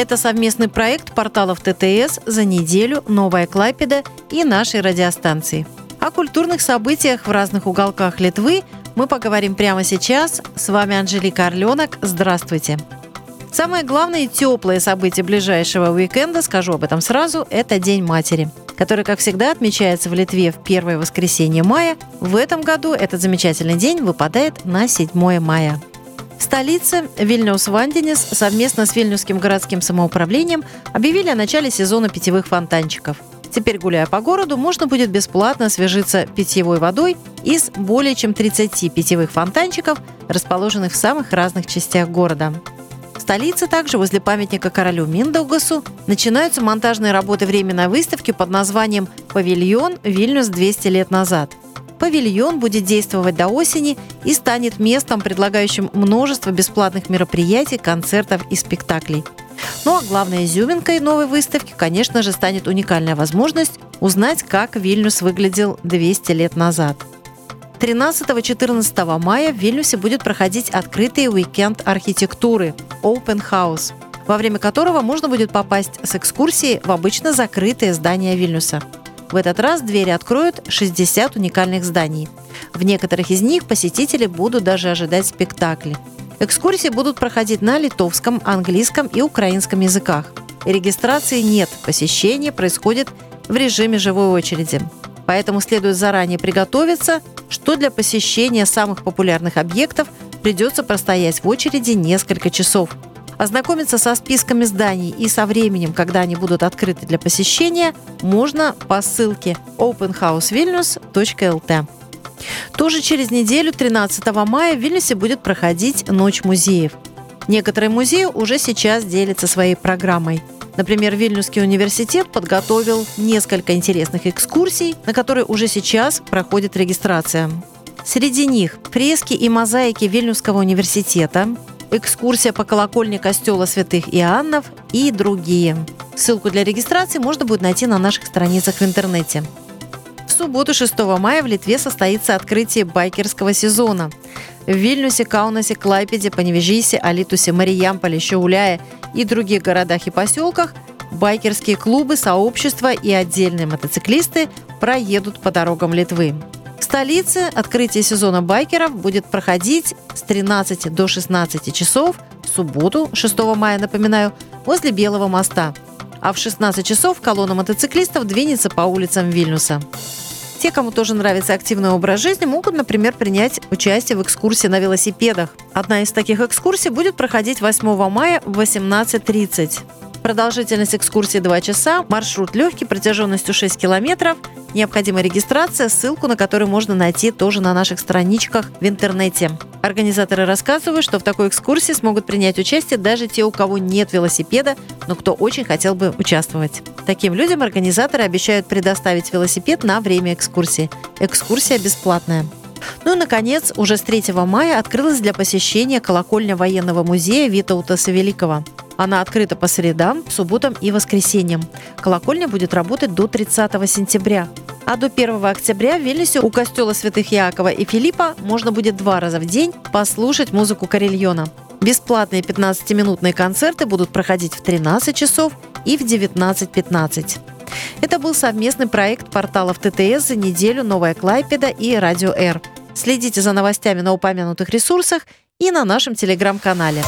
Это совместный проект порталов ТТС «За неделю», «Новая Клайпеда» и нашей радиостанции. О культурных событиях в разных уголках Литвы мы поговорим прямо сейчас. С вами Анжелика Орленок. Здравствуйте. Самое главное и теплое событие ближайшего уикенда, скажу об этом сразу, это День матери, который, как всегда, отмечается в Литве в первое воскресенье мая. В этом году этот замечательный день выпадает на 7 мая. В столице Вильнюс Ванденис совместно с Вильнюсским городским самоуправлением объявили о начале сезона питьевых фонтанчиков. Теперь, гуляя по городу, можно будет бесплатно освежиться питьевой водой из более чем 30 питьевых фонтанчиков, расположенных в самых разных частях города. В столице также возле памятника королю Миндаугасу начинаются монтажные работы временной выставки под названием «Павильон Вильнюс 200 лет назад». Павильон будет действовать до осени и станет местом, предлагающим множество бесплатных мероприятий, концертов и спектаклей. Ну а главной изюминкой новой выставки, конечно же, станет уникальная возможность узнать, как Вильнюс выглядел 200 лет назад. 13-14 мая в Вильнюсе будет проходить открытый уикенд архитектуры Open House, во время которого можно будет попасть с экскурсией в обычно закрытые здания Вильнюса – в этот раз двери откроют 60 уникальных зданий. В некоторых из них посетители будут даже ожидать спектакли. Экскурсии будут проходить на литовском, английском и украинском языках. Регистрации нет, посещение происходит в режиме живой очереди. Поэтому следует заранее приготовиться, что для посещения самых популярных объектов придется простоять в очереди несколько часов – Ознакомиться со списками зданий и со временем, когда они будут открыты для посещения, можно по ссылке openhousevilnius.lt. Тоже через неделю, 13 мая, в Вильнюсе будет проходить Ночь музеев. Некоторые музеи уже сейчас делятся своей программой. Например, Вильнюсский университет подготовил несколько интересных экскурсий, на которые уже сейчас проходит регистрация. Среди них фрески и мозаики Вильнюсского университета, экскурсия по колокольне костела святых Иоаннов и другие. Ссылку для регистрации можно будет найти на наших страницах в интернете. В субботу 6 мая в Литве состоится открытие байкерского сезона. В Вильнюсе, Каунасе, Клайпеде, Паневежисе, Алитусе, Мариямполе, Щауляе и других городах и поселках байкерские клубы, сообщества и отдельные мотоциклисты проедут по дорогам Литвы столице открытие сезона байкеров будет проходить с 13 до 16 часов в субботу, 6 мая, напоминаю, возле Белого моста. А в 16 часов колонна мотоциклистов двинется по улицам Вильнюса. Те, кому тоже нравится активный образ жизни, могут, например, принять участие в экскурсии на велосипедах. Одна из таких экскурсий будет проходить 8 мая в 18.30. Продолжительность экскурсии 2 часа, маршрут легкий, протяженностью 6 километров. Необходима регистрация, ссылку на которую можно найти тоже на наших страничках в интернете. Организаторы рассказывают, что в такой экскурсии смогут принять участие даже те, у кого нет велосипеда, но кто очень хотел бы участвовать. Таким людям организаторы обещают предоставить велосипед на время экскурсии. Экскурсия бесплатная. Ну и, наконец, уже с 3 мая открылась для посещения колокольня военного музея Витаутаса Великого. Она открыта по средам, субботам и воскресеньям. Колокольня будет работать до 30 сентября. А до 1 октября в Вильнюсе у костела святых Якова и Филиппа можно будет два раза в день послушать музыку Карельона. Бесплатные 15-минутные концерты будут проходить в 13 часов и в 19.15. Это был совместный проект порталов ТТС за неделю «Новая Клайпеда» и «Радио Р». Следите за новостями на упомянутых ресурсах и на нашем телеграм-канале.